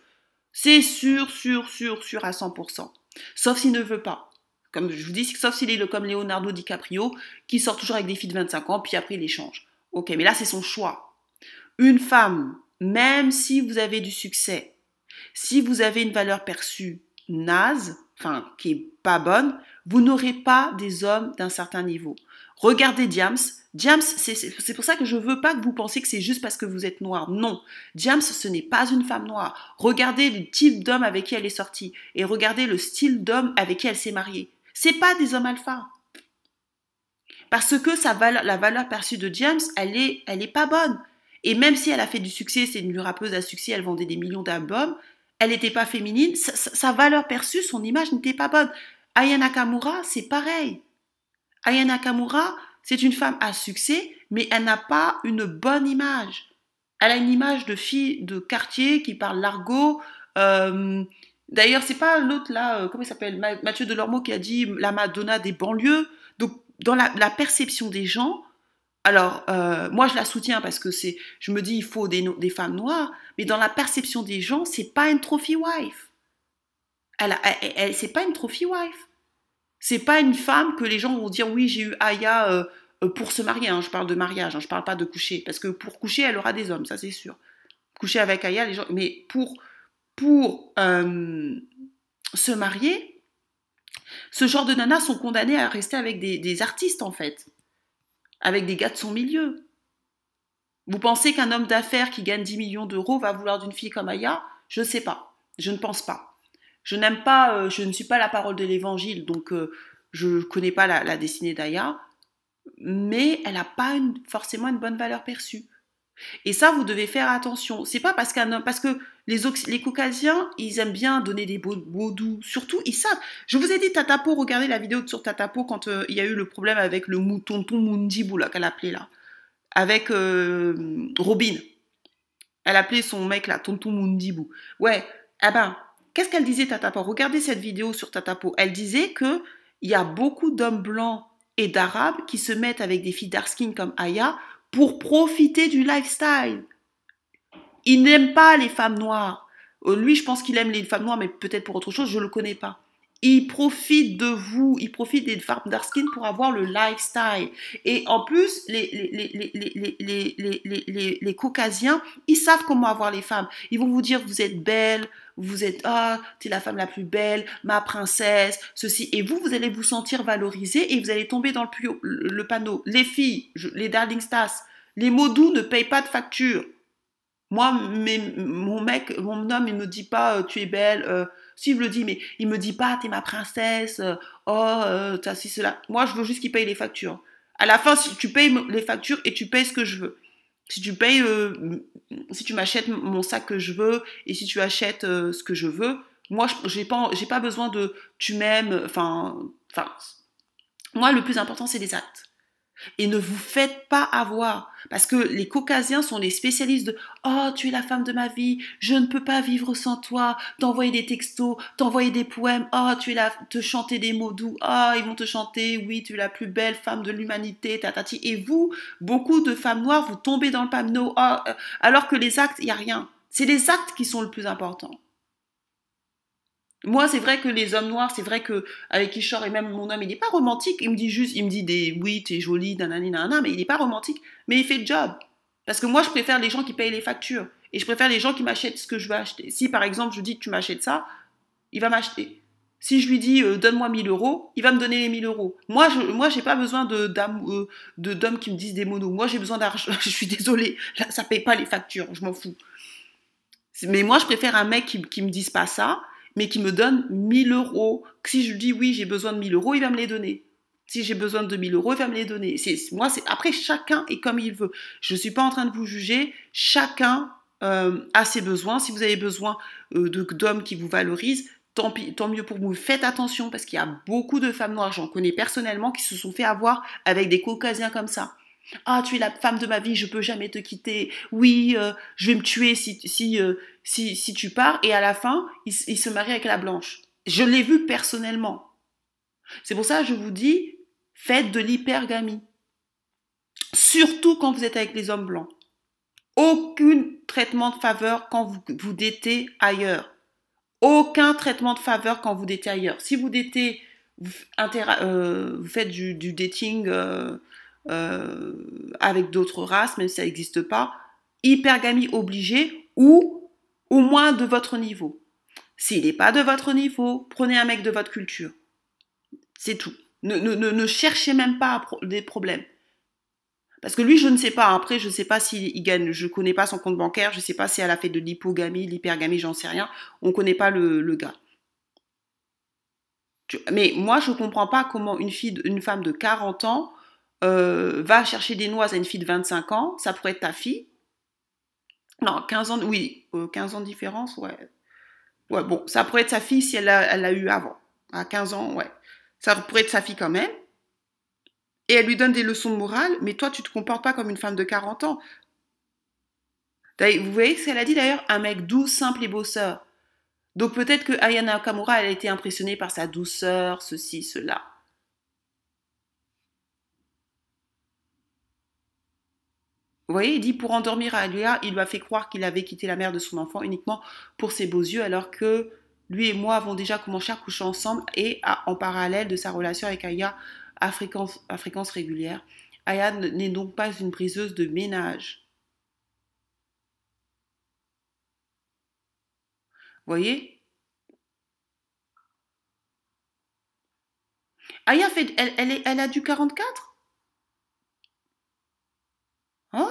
C'est sûr, sûr, sûr, sûr à 100%. Sauf s'il ne veut pas. Comme je vous dis, sauf s'il est comme Leonardo DiCaprio, qui sort toujours avec des filles de 25 ans, puis après il échange. Ok, mais là c'est son choix. Une femme, même si vous avez du succès, si vous avez une valeur perçue naze, enfin qui est pas bonne, vous n'aurez pas des hommes d'un certain niveau. Regardez Diams. Diams, c'est pour ça que je veux pas que vous pensiez que c'est juste parce que vous êtes noir. Non. Diams, ce n'est pas une femme noire. Regardez le type d'homme avec qui elle est sortie. Et regardez le style d'homme avec qui elle s'est mariée. C'est pas des hommes alpha. Parce que sa valeur, la valeur perçue de James, elle est, elle est pas bonne. Et même si elle a fait du succès, c'est une rappeuse à succès, elle vendait des millions d'albums, elle n'était pas féminine, sa, valeur perçue, son image n'était pas bonne. Aya Nakamura, c'est pareil. Aya Nakamura, c'est une femme à succès, mais elle n'a pas une bonne image. Elle a une image de fille de quartier qui parle l'argot. Euh, D'ailleurs, c'est pas l'autre là, euh, comment il s'appelle Mathieu Delormeau qui a dit la Madonna des banlieues. Donc, dans la, perception des gens, alors euh, moi je la soutiens parce que c'est, je me dis il faut des, femmes noires, mais dans la perception des gens, c'est pas une trophy wife. Elle, elle, c'est pas une trophy wife. C'est pas une femme que les gens vont dire oui j'ai eu Aya euh, pour se marier. Hein. je parle de mariage, hein, je parle pas de coucher parce que pour coucher elle aura des hommes, ça c'est sûr. Coucher avec Aya, les gens, mais pour pour euh, se marier, ce genre de nanas sont condamnées à rester avec des, artistes en fait, avec des gars de son milieu. Vous pensez qu'un homme d'affaires qui gagne 10 millions d'euros va vouloir d'une fille comme Aya? Je ne sais pas. Je ne pense pas. Je n'aime pas, euh, je ne suis pas la parole de l'évangile, donc euh, je ne connais pas la, destinée d'Aya, mais elle n'a pas forcément une bonne valeur perçue. Et ça, vous devez faire attention. C'est pas parce qu'un parce que les, les caucasiens, ils aiment bien donner des mots doux. Surtout, ils savent. Je vous ai dit Tatapo, regardez la vidéo sur Tatapo quand euh, il y a eu le problème avec le tonton Mundibou, là, qu'elle appelait là. Avec euh, Robin. Elle appelait son mec là, tonton Mundibou. Ouais, eh ben, qu'est-ce qu'elle disait Tatapo Regardez cette vidéo sur Tatapo. Elle disait que il y a beaucoup d'hommes blancs et d'arabes qui se mettent avec des filles dark comme Aya pour profiter du lifestyle. Il n'aime pas les femmes noires. Euh, lui, je pense qu'il aime les femmes noires, mais peut-être pour autre chose, je ne le connais pas. Il profite de vous, il profite des femmes dark skin pour avoir le lifestyle. Et en plus, les, les, les, les, caucasiens, ils savent comment avoir les femmes. Ils vont vous dire, vous êtes belle, vous êtes, ah, tu es la femme la plus belle, ma princesse, ceci. Et vous, vous allez vous sentir valorisé et vous allez tomber dans le, panneau. Les filles, les darling stars, les mots doux ne payent pas de facture. Moi, mon mec, mon homme, il me dit pas euh, tu es belle. Euh, si je le dis, mais il me dit pas t'es ma princesse. Euh, oh, t'as si cela. Moi, je veux juste qu'il paye les factures. À la fin, tu payes les factures et tu payes ce que je veux. Si tu payes, si tu m'achètes mon sac que je veux et si tu achètes ce que je veux, moi, j'ai pas, j'ai pas besoin de tu m'aimes. Enfin, enfin, moi, le plus important, c'est les actes. Et ne vous faites pas avoir. Parce que les caucasiens sont les spécialistes de Oh, tu es la femme de ma vie, je ne peux pas vivre sans toi, t'envoyer des textos, t'envoyer des poèmes, oh, tu es là, te chanter des mots doux, oh, ils vont te chanter, oui, tu es la plus belle femme de l'humanité, tatati. Et vous, beaucoup de femmes noires, vous tombez dans le panneau, oh, alors que les actes, il n'y a rien. C'est les actes qui sont le plus important. Moi, c'est vrai que les hommes noirs, c'est vrai que avec qui et même mon homme, il n'est pas romantique. Il me dit juste, il me dit des oui, t'es jolie, nanani, nanana, mais il n'est pas romantique. Mais il fait le job. Parce que moi, je préfère les gens qui payent les factures. Et je préfère les gens qui m'achètent ce que je veux acheter. Si par exemple, je dis tu m'achètes ça, il va m'acheter. Si je lui dis euh, donne-moi 1000 euros, il va me donner les 1000 euros. Moi, je moi, pas besoin euh, d'hommes qui me disent des monos. Moi, j'ai besoin d'argent. je suis désolée, là, ça paye pas les factures. Je m'en fous. Mais moi, je préfère un mec qui, qui me dise pas ça mais qui me donne 1000 euros. Si je dis oui, j'ai besoin de 1000 euros, il va me les donner. Si j'ai besoin de 1000 euros, il va me les donner. Moi, c'est, après, chacun est comme il veut. Je ne suis pas en train de vous juger. Chacun euh, a ses besoins. Si vous avez besoin euh, d'hommes qui vous valorisent, tant mieux pour vous. Faites attention parce qu'il y a beaucoup de femmes noires, j'en connais personnellement, qui se sont fait avoir avec des caucasiens comme ça. Ah, tu es la femme de ma vie, je peux jamais te quitter. Oui, euh, je vais me tuer si, euh, tu pars. Et à la fin, il, se marie avec la blanche. Je l'ai vu personnellement. C'est pour ça que je vous dis, faites de l'hypergamie. Surtout quand vous êtes avec les hommes blancs. Aucun traitement de faveur quand vous, vous datez ailleurs. Aucun traitement de faveur quand vous datez ailleurs. Si vous datez, vous, euh, faites du dating euh, avec d'autres races, même si ça n'existe pas, hypergamie obligée ou au moins de votre niveau. S'il n'est pas de votre niveau, prenez un mec de votre culture. C'est tout. Ne, ne, ne, cherchez même pas des problèmes. Parce que lui, je ne sais pas. Après, je ne sais pas s'il gagne. Je ne connais pas son compte bancaire. Je ne sais pas si elle a fait de l'hypogamie, l'hypergamie, j'en sais rien. On ne connaît pas le, le gars. Mais moi, je ne comprends pas comment une, fille, une femme de 40 ans euh, va chercher des noises à une fille de 25 ans. Ça pourrait être ta fille. Non, 15 ans, oui, 15 euh, ans de différence, ouais. Ouais, bon, ça pourrait être sa fille si elle l'a a eu avant. À 15 ans, ouais. Ça pourrait être sa fille quand même et elle lui donne des leçons de morale, mais toi, tu te comportes pas comme une femme de 40 ans. Vous voyez ce qu'elle a dit d'ailleurs? Un mec doux, simple et bosseur. Donc peut-être que Ayana Nakamura, elle a été impressionnée par sa douceur, ceci, cela. Vous voyez, il dit pour endormir Alia, il lui a fait croire qu'il avait quitté la mère de son enfant uniquement pour ses beaux yeux, alors que lui et moi avons déjà commencé à coucher ensemble et en parallèle de sa relation avec Aya, à fréquence, à fréquence régulière. Aya n'est donc pas une briseuse de ménage. Voyez? Aya fait, elle, elle, elle a du 44 Hein?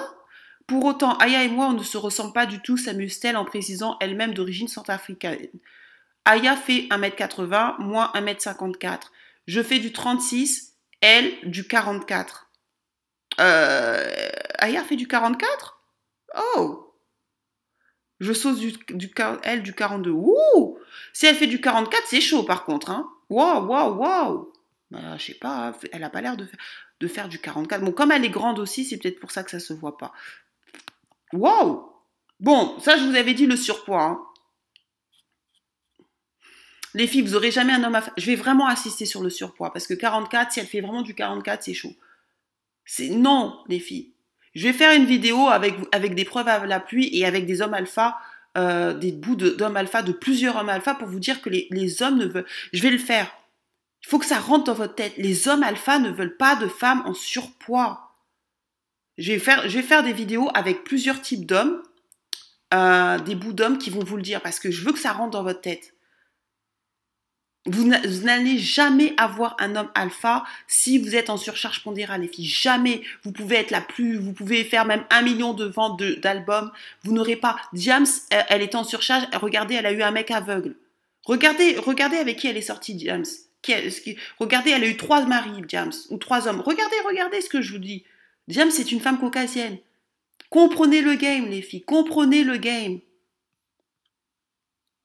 Pour autant, Aya et moi, on ne se ressemble pas du tout, s'amuse-t-elle en précisant elle-même d'origine centrafricaine. Aya fait 1m80, moi 1m54. Je fais du 36 elle du 44. Euh, Aya fait du 44 Oh Je sauce du, du, elle du 42. Ouh Si elle fait du 44, c'est chaud par contre. Hein Waouh, waouh, waouh bah, Je sais pas, elle a pas l'air de, de, faire du 44. Bon, comme elle est grande aussi, c'est peut-être pour ça que ça se voit pas. Waouh Bon, ça je vous avais dit le surpoids. Hein. Les filles, vous aurez jamais un homme à Je vais vraiment assister sur le surpoids parce que 44, si elle fait vraiment du 44, c'est chaud. C'est non, les filles. Je vais faire une vidéo avec, avec des preuves à la pluie et avec des hommes alpha, euh, des bouts d'hommes alpha, de plusieurs hommes alpha pour vous dire que les, les hommes ne veulent. Je vais le faire. Il faut que ça rentre dans votre tête. Les hommes alpha ne veulent pas de femmes en surpoids. Je vais faire, des vidéos avec plusieurs types d'hommes, euh, des bouts d'hommes qui vont vous le dire parce que je veux que ça rentre dans votre tête. Vous n'allez jamais avoir un homme alpha si vous êtes en surcharge pondérale, les filles. Jamais. Vous pouvez être la plus, vous pouvez faire même un million de ventes d'albums. Vous n'aurez pas. Diams, elle, est en surcharge. Regardez, elle a eu un mec aveugle. Regardez, regardez avec qui elle est sortie, Diams. Regardez, elle a eu trois maris, Diams, ou trois hommes. Regardez, regardez ce que je vous dis. Diams, c'est une femme caucasienne. Comprenez le game, les filles. Comprenez le game.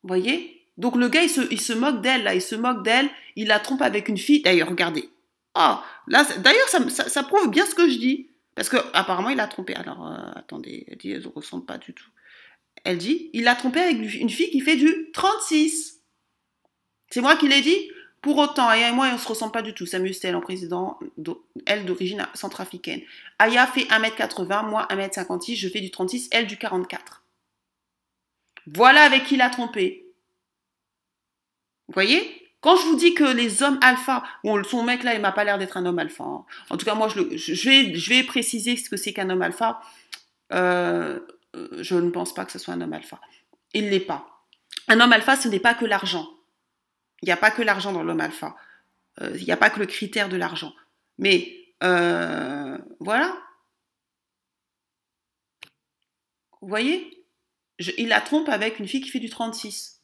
Voyez? Donc le gars, il se, moque d'elle, là, il se moque d'elle, il la trompe avec une fille. D'ailleurs, regardez. Ah, là, d'ailleurs, ça, prouve bien ce que je dis. Parce que apparemment, il l'a trompé. Alors, euh, attendez, elle dit, elle ne ressemble pas du tout. Elle dit, il l'a trompé avec une fille qui fait du 36. C'est moi qui l'ai dit? Pour autant, Aya et moi, on ne se ressemble pas du tout. S'amuse-t-elle en président, elle d'origine centrafricaine. Aya fait 1m80, moi 1m56, je fais du 36, elle du 44. Voilà avec qui il a trompé. Vous voyez? Quand je vous dis que les hommes alpha, bon, son mec là, il m'a pas l'air d'être un homme alpha. Hein. En tout cas, moi, je, vais, préciser ce que c'est qu'un homme alpha. Euh, je ne pense pas que ce soit un homme alpha. Il l'est pas. Un homme alpha, ce n'est pas que l'argent. Il n'y a pas que l'argent dans l'homme alpha. Euh, il n'y a pas que le critère de l'argent. Mais euh, voilà. Vous voyez? Il la trompe avec une fille qui fait du 36.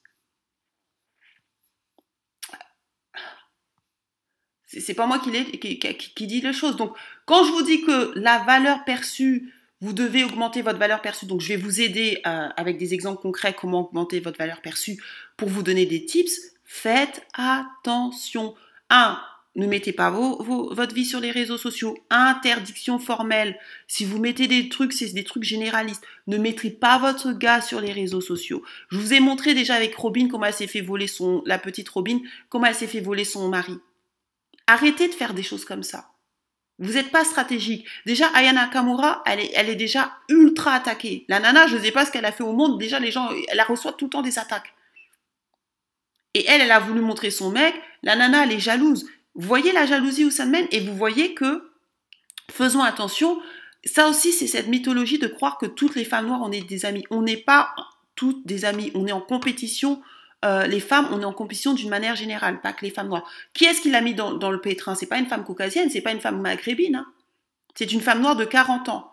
C'est pas moi qui, qui, qui, dit les choses. Donc, quand je vous dis que la valeur perçue, vous devez augmenter votre valeur perçue. Donc, je vais vous aider euh, avec des exemples concrets comment augmenter votre valeur perçue pour vous donner des tips. Faites attention. 1. Ne mettez pas votre vie sur les réseaux sociaux. Interdiction formelle. Si vous mettez des trucs, c'est des trucs généralistes. Ne mettez pas votre gars sur les réseaux sociaux. Je vous ai montré déjà avec Robin comment elle s'est fait voler son, la petite Robin, comment elle s'est fait voler son mari. Arrêtez de faire des choses comme ça. Vous n'êtes pas stratégique. Déjà, Ayana Kamura, elle est, elle est déjà ultra attaquée. La nana, je ne sais pas ce qu'elle a fait au monde. Déjà, les gens, elle reçoit tout le temps des attaques. Et elle, elle a voulu montrer son mec. La nana, elle est jalouse. Vous voyez la jalousie où ça mène et vous voyez que, faisons attention, ça aussi, c'est cette mythologie de croire que toutes les femmes noires, on est des amies. On n'est pas toutes des amies. On est en compétition. Euh, les femmes, on est en compétition d'une manière générale, pas que les femmes noires. Qui est-ce qui l'a mis dans, le pétrin? C'est pas une femme caucasienne, c'est pas une femme maghrébine. Hein. C'est une femme noire de 40 ans,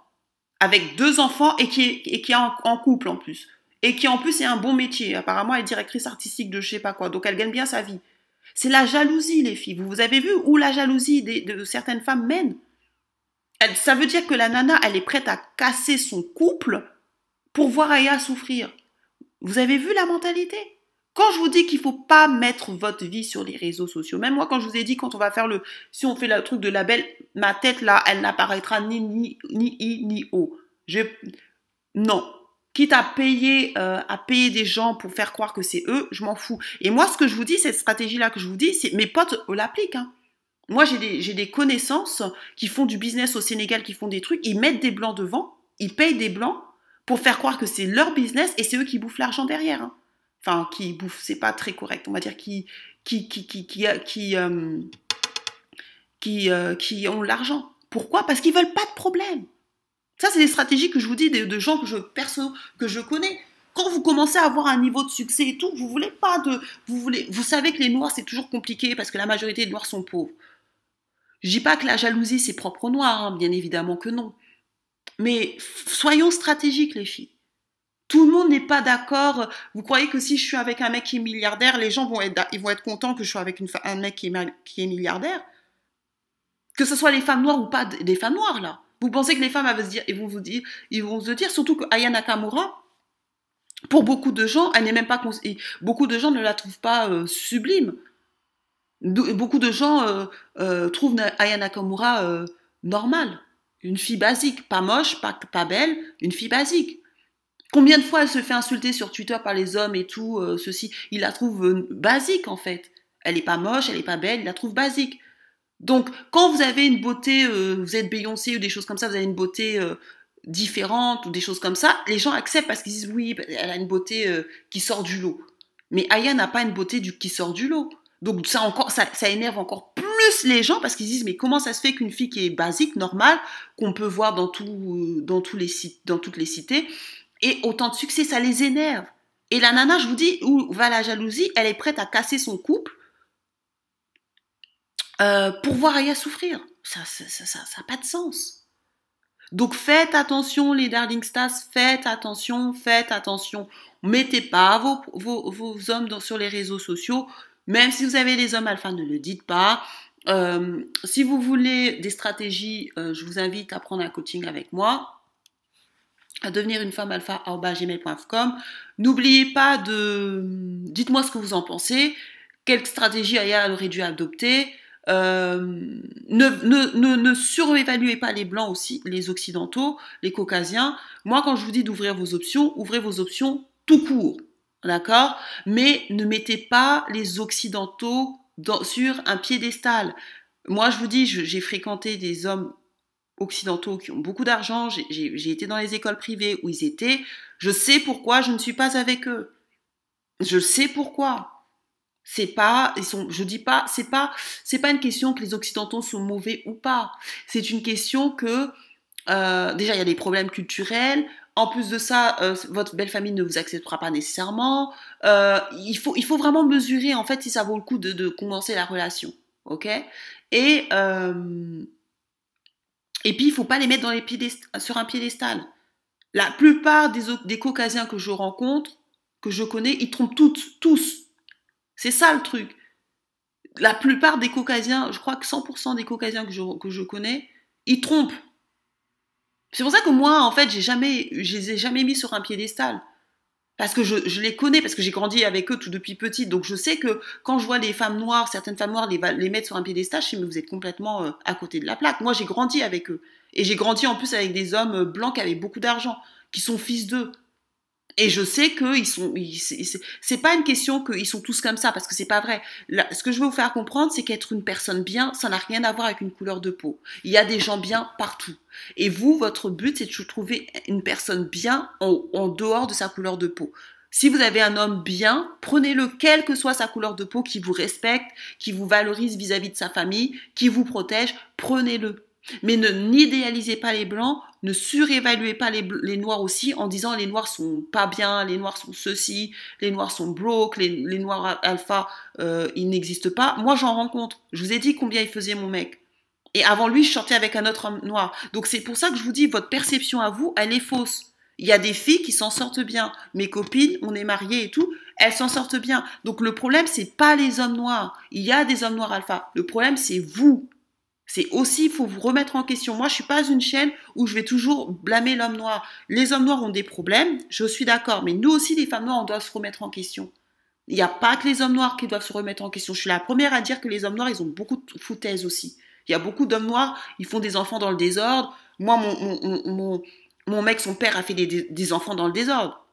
avec deux enfants et qui est, et qui est en, couple en plus. Et qui en plus est un bon métier. Apparemment, elle est directrice artistique de je sais pas quoi. Donc elle gagne bien sa vie. C'est la jalousie, les filles. Vous avez vu où la jalousie de, certaines femmes mène? Ça veut dire que la nana, elle est prête à casser son couple pour voir Aya souffrir. Vous avez vu la mentalité? Quand je vous dis qu'il faut pas mettre votre vie sur les réseaux sociaux, même moi quand je vous ai dit quand on va faire le, si on fait le truc de label, ma tête là, elle n'apparaîtra ni ni ni i ni o. Je, non, quitte à payer, euh, à des gens pour faire croire que c'est eux, je m'en fous. Et moi, ce que je vous dis, cette stratégie-là que je vous dis, c'est mes potes l'appliquent. Hein. Moi, j'ai des, connaissances qui font du business au Sénégal, qui font des trucs, ils mettent des blancs devant, ils payent des blancs pour faire croire que c'est leur business et c'est eux qui bouffent l'argent derrière. Hein. Enfin, qui bouffent, c'est pas très correct, on va dire qui, qui, qui, qui, qui, euh, euh, qui ont l'argent. Pourquoi? Parce qu'ils veulent pas de problème. Ça, c'est des stratégies que je vous dis de, gens que je perso, que je connais. Quand vous commencez à avoir un niveau de succès et tout, vous voulez pas de, vous voulez, vous savez que les noirs c'est toujours compliqué parce que la majorité des noirs sont pauvres. Je dis pas que la jalousie c'est propre aux noirs, hein, bien évidemment que non. Mais soyons stratégiques les filles. Tout le monde n'est pas d'accord. Vous croyez que si je suis avec un mec qui est milliardaire, les gens vont être, ils vont être contents que je sois avec un mec qui est, qui est milliardaire? Que ce soit les femmes noires ou pas des femmes noires là. Vous pensez que les femmes vont se dire, vous dire, ils vont se dire, surtout que Aya Nakamura, pour beaucoup de gens, elle n'est même pas, beaucoup de gens ne la trouvent pas euh, sublime. beaucoup de gens euh, euh, trouvent Aya Nakamura normale, une fille basique, pas moche, pas, pas belle, une fille basique. Combien de fois elle se fait insulter sur Twitter par les hommes et tout, ceci, il la trouve basique en fait. Elle n'est pas moche, elle n'est pas belle, il la trouve basique. Donc, quand vous avez une beauté, euh, vous êtes Beyoncé ou des choses comme ça, vous avez une beauté euh, différente ou des choses comme ça, les gens acceptent parce qu'ils disent oui, elle a une beauté euh, qui sort du lot. Mais Aya n'a pas une beauté du, qui sort du lot. Donc ça encore, ça, ça énerve encore plus les gens parce qu'ils disent mais comment ça se fait qu'une fille qui est basique, normale, qu'on peut voir dans, tout, dans, tous les, dans toutes les cités, ait autant de succès, ça les énerve. Et la nana, je vous dis, où va la jalousie, elle est prête à casser son couple euh, pour voir Aya souffrir. Ça n'a ça, ça, ça, pas de sens. Donc faites attention les Darling Stars, faites attention, faites attention. Mettez pas vos, vos, vos hommes sur les réseaux sociaux. Même si vous avez les hommes alpha, ne le dites pas. Euh, si vous voulez des stratégies, euh, je vous invite à prendre un coaching avec moi, à devenir une femme alpha. N'oubliez pas de... Dites-moi ce que vous en pensez. Quelle stratégie Aya aurait dû adopter euh, ne, ne, ne, surévaluez pas les blancs aussi, les occidentaux, les caucasiens. Moi, quand je vous dis d'ouvrir vos options, ouvrez vos options tout court, d'accord? Mais ne mettez pas les occidentaux sur un piédestal. Moi, je vous dis, j'ai fréquenté des hommes occidentaux qui ont beaucoup d'argent, j'ai été dans les écoles privées où ils étaient, je sais pourquoi je ne suis pas avec eux. Je sais pourquoi. C'est pas, ils sont, je dis pas, c'est pas, c'est pas une question que les occidentaux sont mauvais ou pas. C'est une question que euh, déjà il y a des problèmes culturels. En plus de ça, euh, votre belle famille ne vous acceptera pas nécessairement. Euh, il faut, il faut vraiment mesurer en fait si ça vaut le coup de, de commencer la relation, ok? Et et puis il faut pas les mettre dans les sur un piédestal. La plupart des, des caucasiens que je rencontre, que je connais, ils trompent toutes, tous c'est ça le truc. La plupart des caucasiens, je crois que 100% des caucasiens que je, connais, ils trompent. C'est pour ça que moi, en fait, j'ai jamais, je les ai jamais mis sur un piédestal. Parce que je, les connais, parce que j'ai grandi avec eux tout depuis petite. Donc je sais que quand je vois des femmes noires, certaines femmes noires les, les mettre sur un piédestal, je sais, mais vous êtes complètement euh, à côté de la plaque. Moi, j'ai grandi avec eux. Et j'ai grandi en plus avec des hommes blancs qui avaient beaucoup d'argent, qui sont fils d'eux. Et je sais que ils sont, c'est pas une question qu'ils sont tous comme ça parce que c'est pas vrai. ce que je veux vous faire comprendre, c'est qu'être une personne bien, ça n'a rien à voir avec une couleur de peau. Il y a des gens bien partout. Et vous, votre but, c'est de trouver une personne bien en, dehors de sa couleur de peau. Si vous avez un homme bien, prenez-le, quelle que soit sa couleur de peau, qui vous respecte, qui vous valorise vis-à-vis -vis de sa famille, qui vous protège, prenez-le. Mais ne n'idéalisez pas les blancs, ne surévaluez pas les, noirs aussi en disant les noirs sont pas bien, les noirs sont ceci, les noirs sont broke, les, noirs alpha, euh, ils n'existent pas. Moi, j'en rencontre. Je vous ai dit combien il faisait mon mec. Et avant lui, je sortais avec un autre homme noir. Donc c'est pour ça que je vous dis, votre perception à vous, elle est fausse. Il y a des filles qui s'en sortent bien. Mes copines, on est mariées et tout, elles s'en sortent bien. Donc le problème, c'est pas les hommes noirs. Il y a des hommes noirs alpha. Le problème, c'est vous. C'est aussi, il faut vous remettre en question. Moi, je suis pas une chaîne où je vais toujours blâmer l'homme noir. Les hommes noirs ont des problèmes, je suis d'accord, mais nous aussi, les femmes noires, on doit se remettre en question. Il n'y a pas que les hommes noirs qui doivent se remettre en question. Je suis la première à dire que les hommes noirs, ils ont beaucoup de foutaises aussi. Il y a beaucoup d'hommes noirs, ils font des enfants dans le désordre. Moi, mon, mon, mon, mec, son père a fait des, enfants dans le désordre.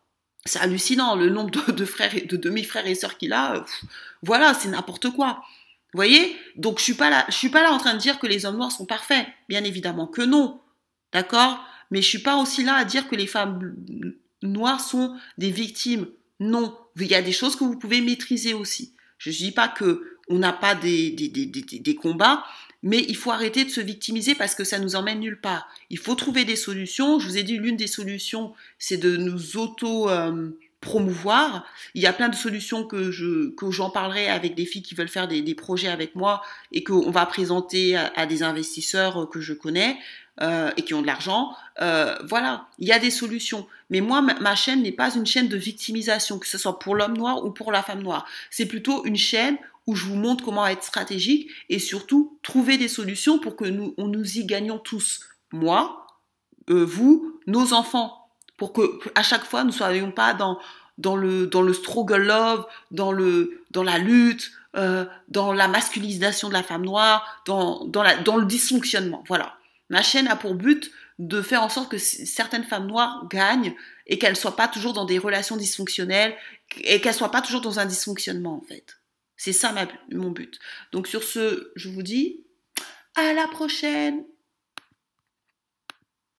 C'est hallucinant, le nombre de, frères et de demi-frères et sœurs qu'il a. voilà, c'est n'importe quoi. Vous voyez? Donc je suis pas là, je suis pas là en train de dire que les hommes noirs sont parfaits, bien évidemment que non. D'accord? Mais je suis pas aussi là à dire que les femmes noires sont des victimes. Non, il y a des choses que vous pouvez maîtriser aussi. Je ne dis pas que on n'a pas des, des, des, des, combats, mais il faut arrêter de se victimiser parce que ça nous emmène nulle part. Il faut trouver des solutions. Je vous ai dit, l'une des solutions, c'est de nous auto euh, promouvoir. Il y a plein de solutions que je que j'en parlerai avec des filles qui veulent faire des, projets avec moi et qu'on va présenter à, des investisseurs que je connais euh, et qui ont de l'argent. Euh, voilà, il y a des solutions. Mais moi, ma, chaîne n'est pas une chaîne de victimisation, que ce soit pour l'homme noir ou pour la femme noire. C'est plutôt une chaîne où je vous montre comment être stratégique et surtout trouver des solutions pour que nous on nous y gagnons tous. Moi, euh, vous, nos enfants pour que à chaque fois nous soyons pas dans dans le dans le struggle love, dans le dans la lutte, euh, dans la masculinisation de la femme noire, dans dans la dans le dysfonctionnement. Voilà. Ma chaîne a pour but de faire en sorte que certaines femmes noires gagnent et qu'elles soient pas toujours dans des relations dysfonctionnelles et qu'elles soient pas toujours dans un dysfonctionnement en fait. C'est ça ma, mon but. Donc sur ce, je vous dis à la prochaine.